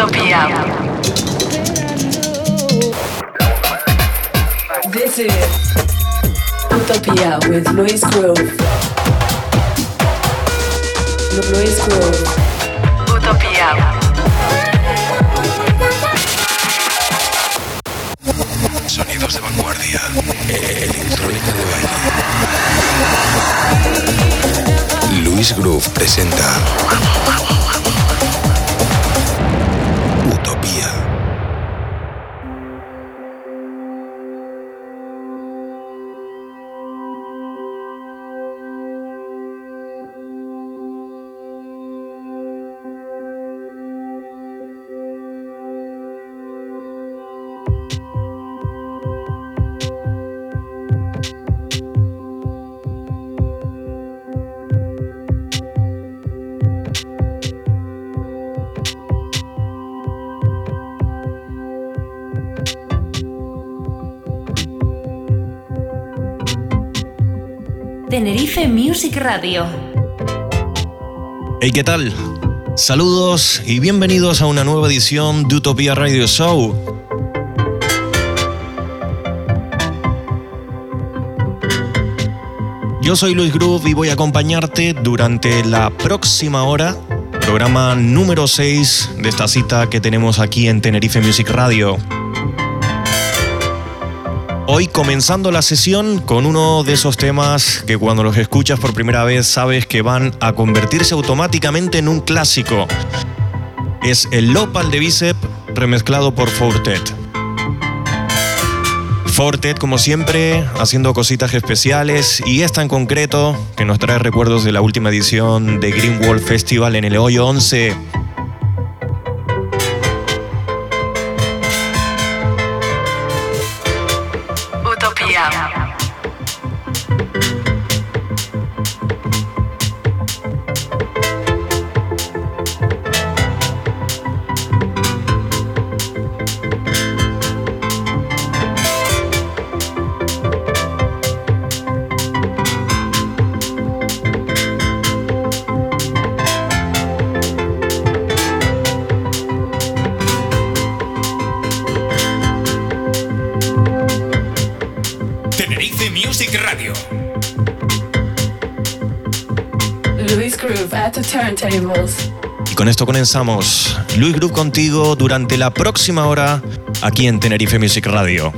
Utopia. This is Utopia with Luis Grove. Luis Grove. Utopia. Sonidos de vanguardia. Electrónica de baile. Luis Groove presenta Music Radio. Hey, ¿qué tal? Saludos y bienvenidos a una nueva edición de Utopía Radio Show. Yo soy Luis Groove y voy a acompañarte durante la próxima hora, programa número 6 de esta cita que tenemos aquí en Tenerife Music Radio. Hoy comenzando la sesión con uno de esos temas que cuando los escuchas por primera vez sabes que van a convertirse automáticamente en un clásico. Es el Lopal de Bicep remezclado por Fortet. Fortet, como siempre, haciendo cositas especiales y esta en concreto que nos trae recuerdos de la última edición de Green Wall Festival en el Hoyo 11. Esto comenzamos. Luis Groove contigo durante la próxima hora aquí en Tenerife Music Radio.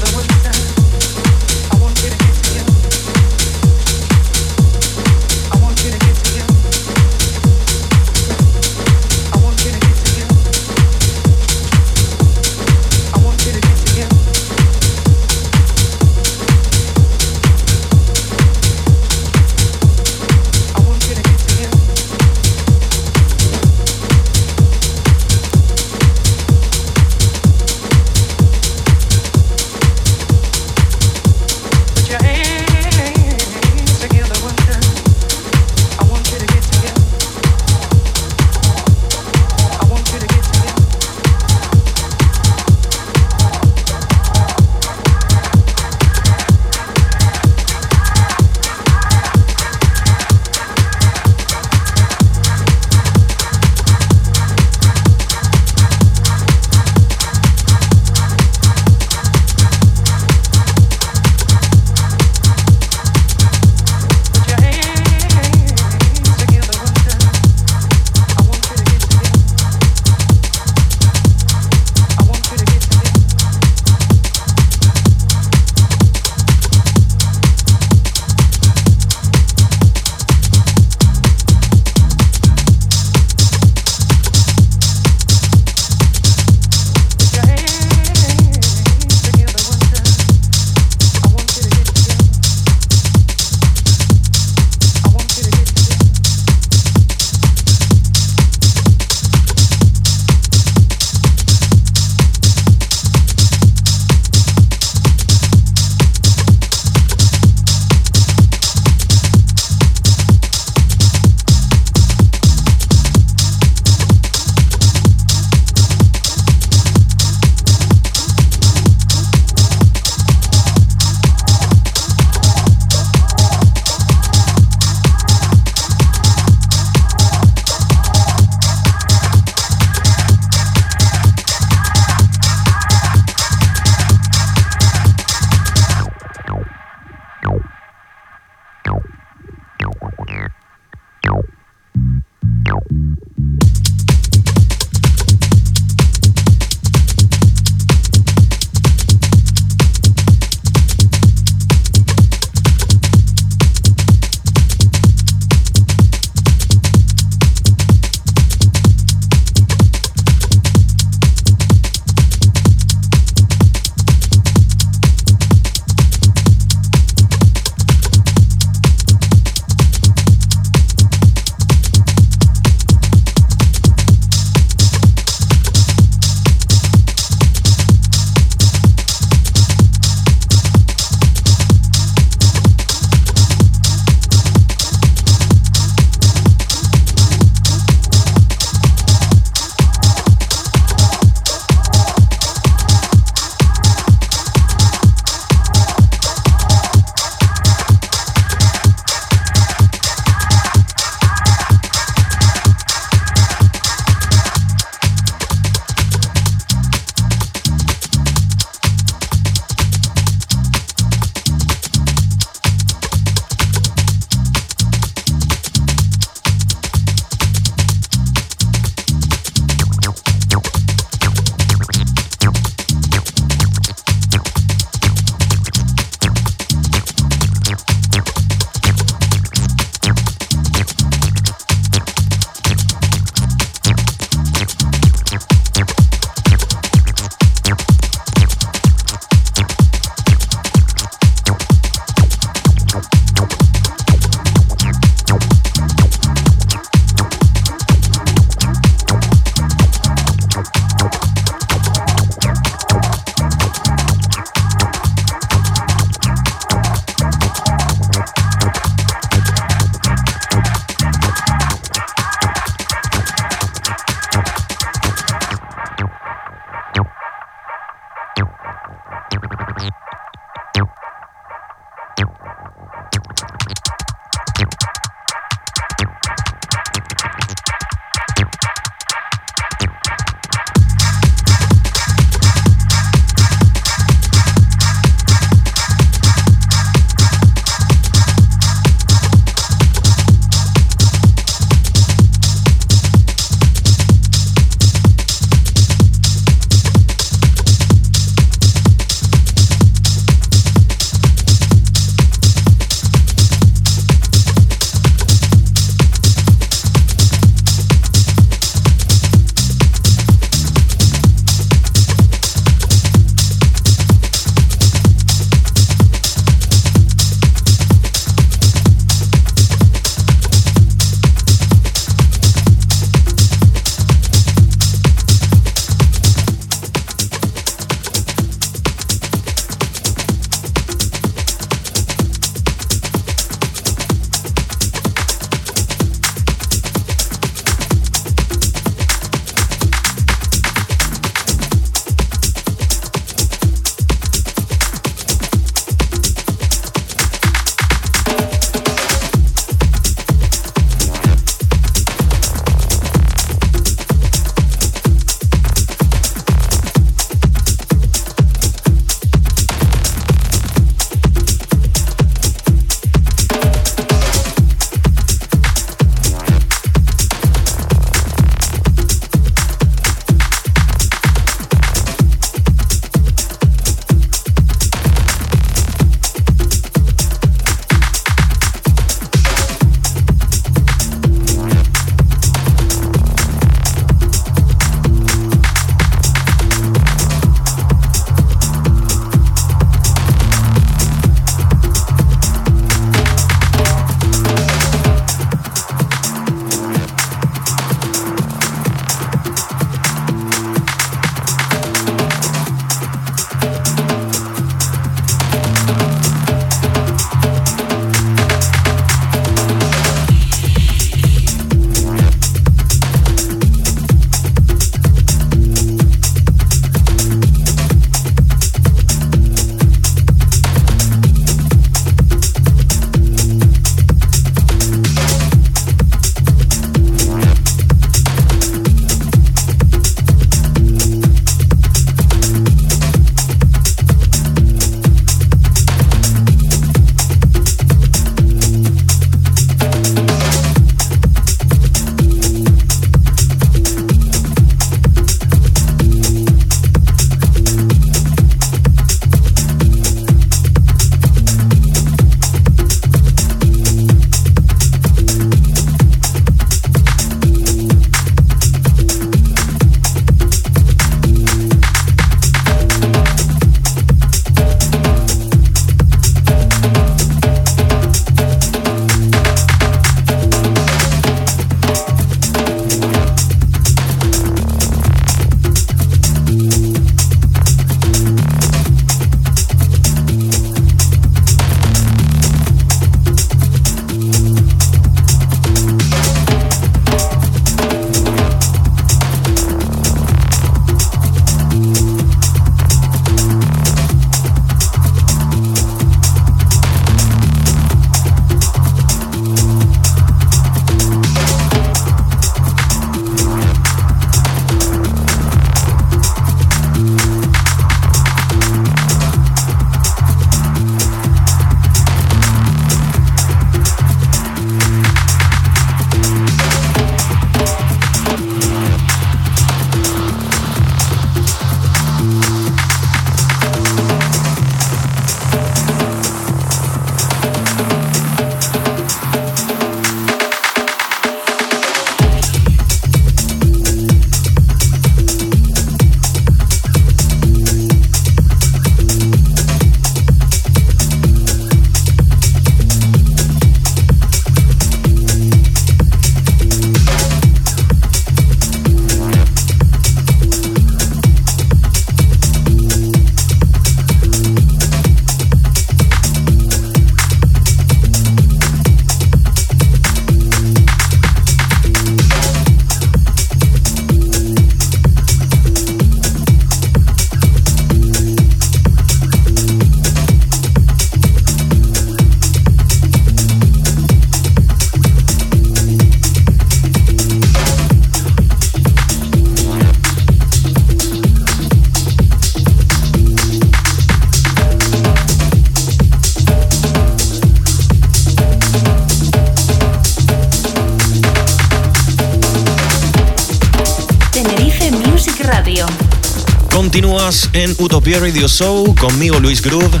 Continúas en Utopia Radio Show conmigo Luis Groove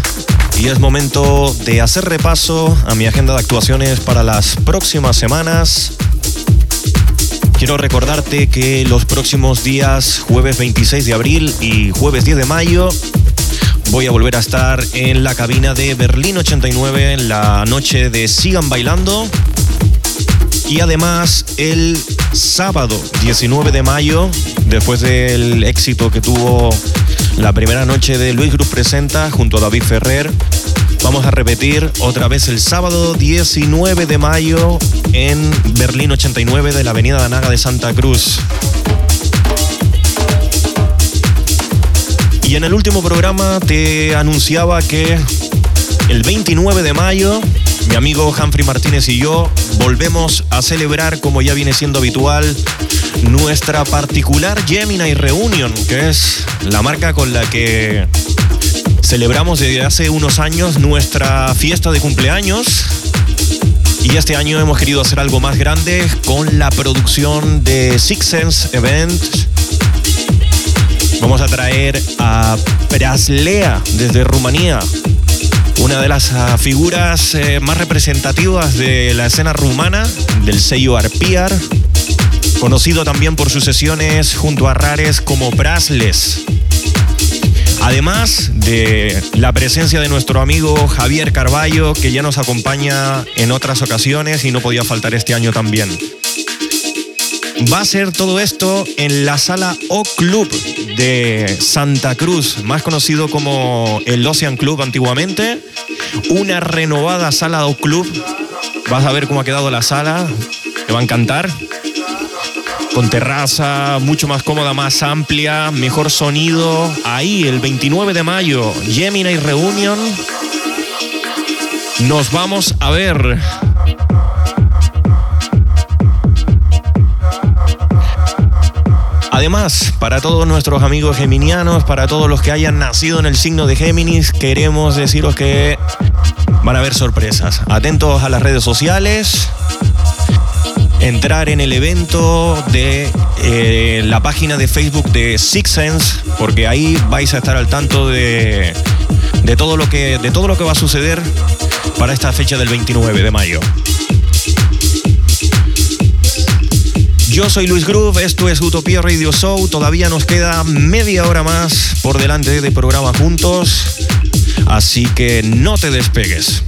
y es momento de hacer repaso a mi agenda de actuaciones para las próximas semanas. Quiero recordarte que los próximos días, jueves 26 de abril y jueves 10 de mayo, voy a volver a estar en la cabina de Berlín 89 en la noche de Sigan Bailando. Y además el sábado 19 de mayo, después del éxito que tuvo la primera noche de Luis Cruz Presenta junto a David Ferrer, vamos a repetir otra vez el sábado 19 de mayo en Berlín 89 de la Avenida Danaga de Santa Cruz. Y en el último programa te anunciaba que el 29 de mayo mi amigo Humphrey Martínez y yo volvemos a celebrar, como ya viene siendo habitual, nuestra particular Gemini Reunion, que es la marca con la que celebramos desde hace unos años nuestra fiesta de cumpleaños. Y este año hemos querido hacer algo más grande con la producción de Six Sense Events. Vamos a traer a Praslea desde Rumanía, una de las ah, figuras eh, más representativas de la escena rumana, del sello Arpiar, conocido también por sus sesiones junto a rares como Brasles. Además de la presencia de nuestro amigo Javier Carballo, que ya nos acompaña en otras ocasiones y no podía faltar este año también. Va a ser todo esto en la sala O Club de Santa Cruz, más conocido como el Ocean Club antiguamente. Una renovada sala O Club. Vas a ver cómo ha quedado la sala. Te va a encantar. Con terraza, mucho más cómoda, más amplia, mejor sonido. Ahí, el 29 de mayo, Gemini Reunion. Nos vamos a ver. Además, para todos nuestros amigos geminianos, para todos los que hayan nacido en el signo de Géminis, queremos deciros que van a haber sorpresas. Atentos a las redes sociales, entrar en el evento de eh, la página de Facebook de Six Sense, porque ahí vais a estar al tanto de, de, todo lo que, de todo lo que va a suceder para esta fecha del 29 de mayo. Yo soy Luis Groove, esto es Utopía Radio Show. Todavía nos queda media hora más por delante de programa juntos, así que no te despegues.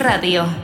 Radio.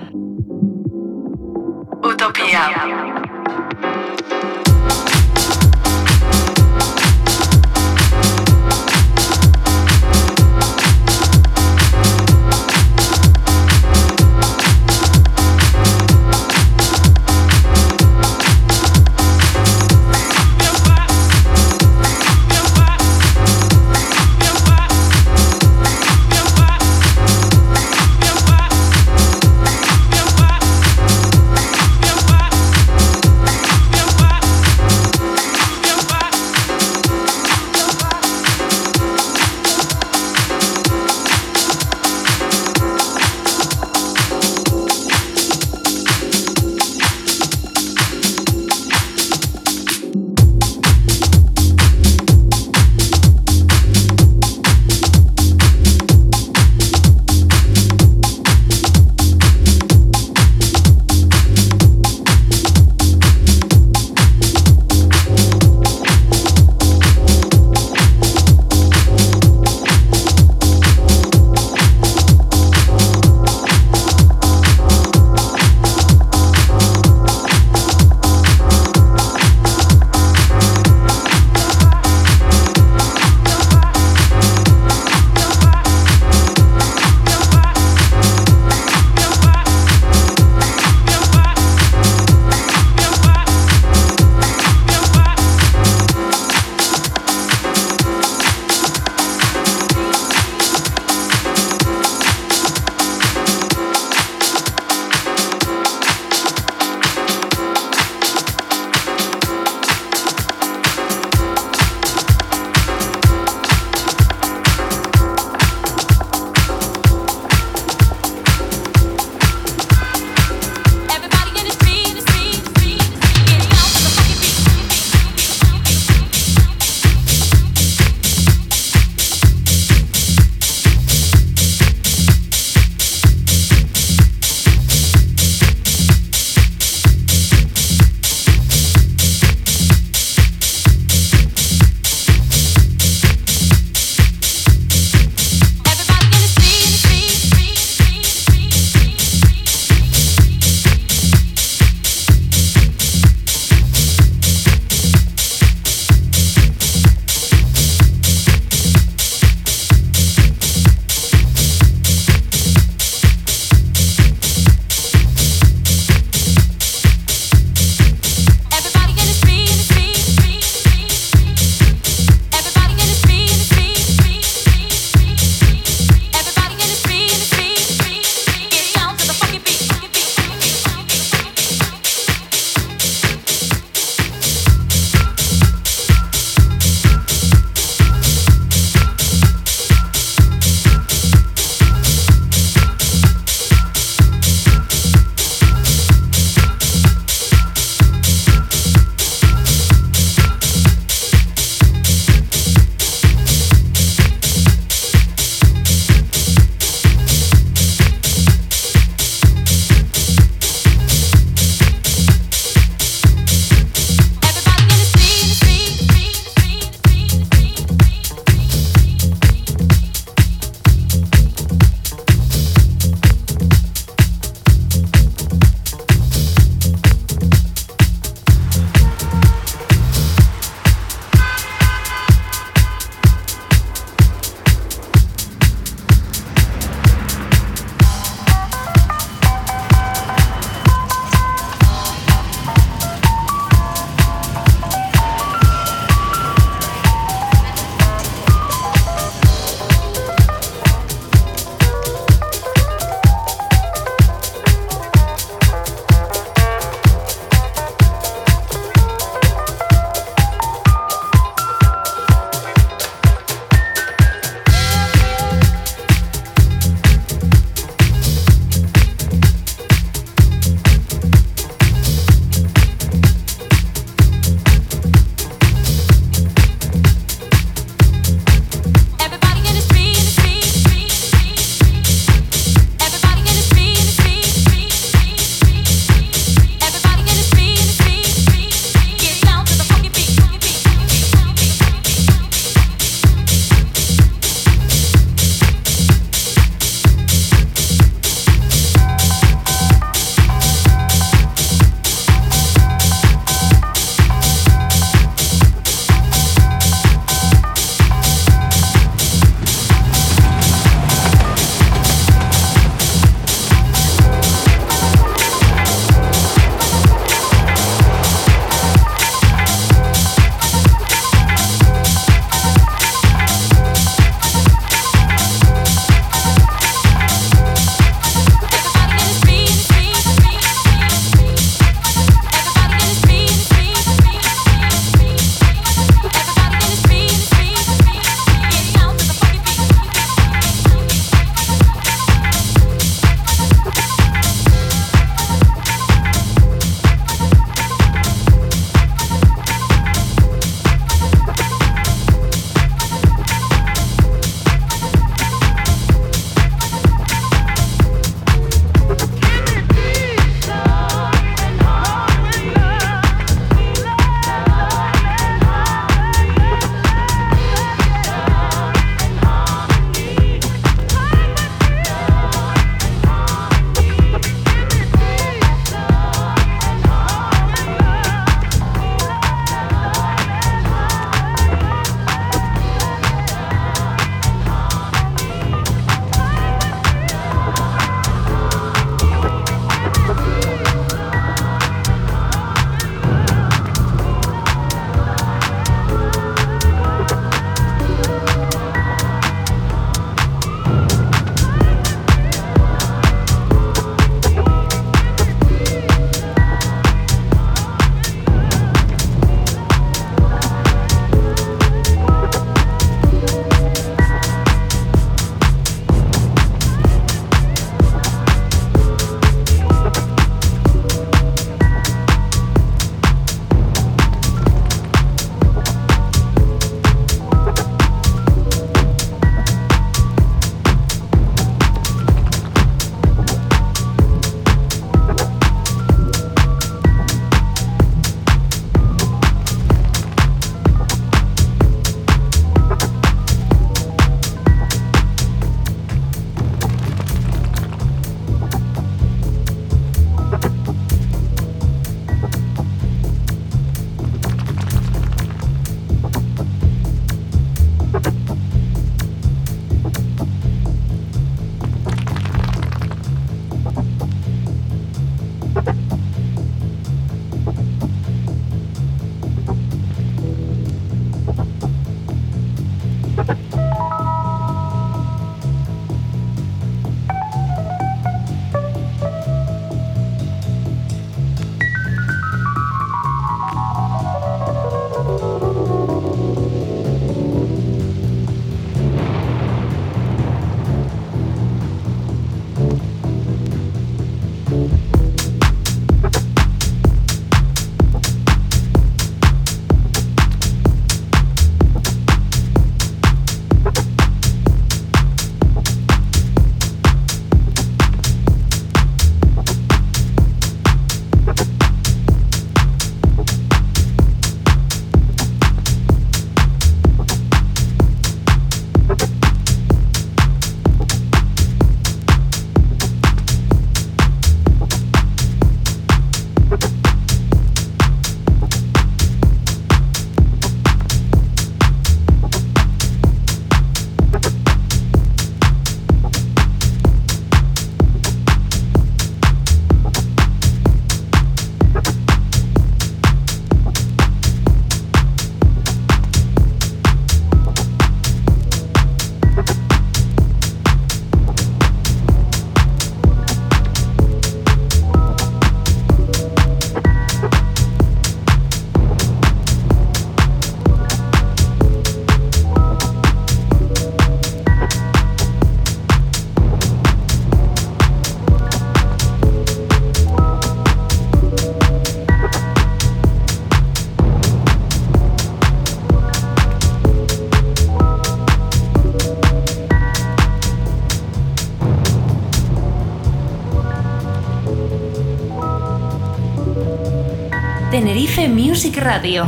Music Radio.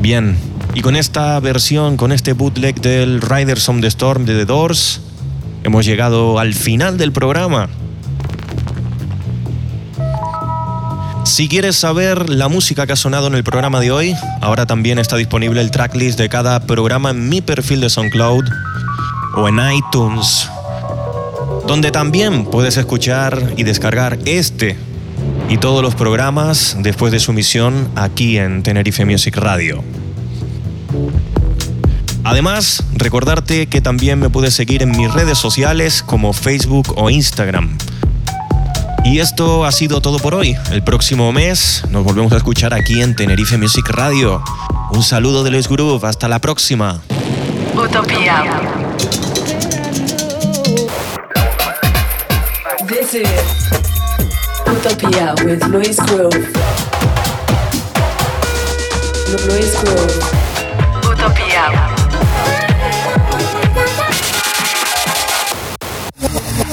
Bien, y con esta versión, con este bootleg del Riders on the Storm de The Doors, hemos llegado al final del programa. Si quieres saber la música que ha sonado en el programa de hoy, ahora también está disponible el tracklist de cada programa en mi perfil de SoundCloud o en iTunes, donde también puedes escuchar y descargar este y todos los programas después de su emisión aquí en Tenerife Music Radio. Además, recordarte que también me puedes seguir en mis redes sociales como Facebook o Instagram. Y esto ha sido todo por hoy. El próximo mes nos volvemos a escuchar aquí en Tenerife Music Radio. Un saludo de Luis Groove. Hasta la próxima. This is Utopia with Luis Groove. Luis Groove. Utopia.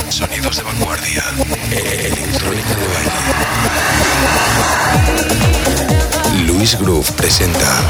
Sonidos de vanguardia. Electrónica de baile. Luis Groove presenta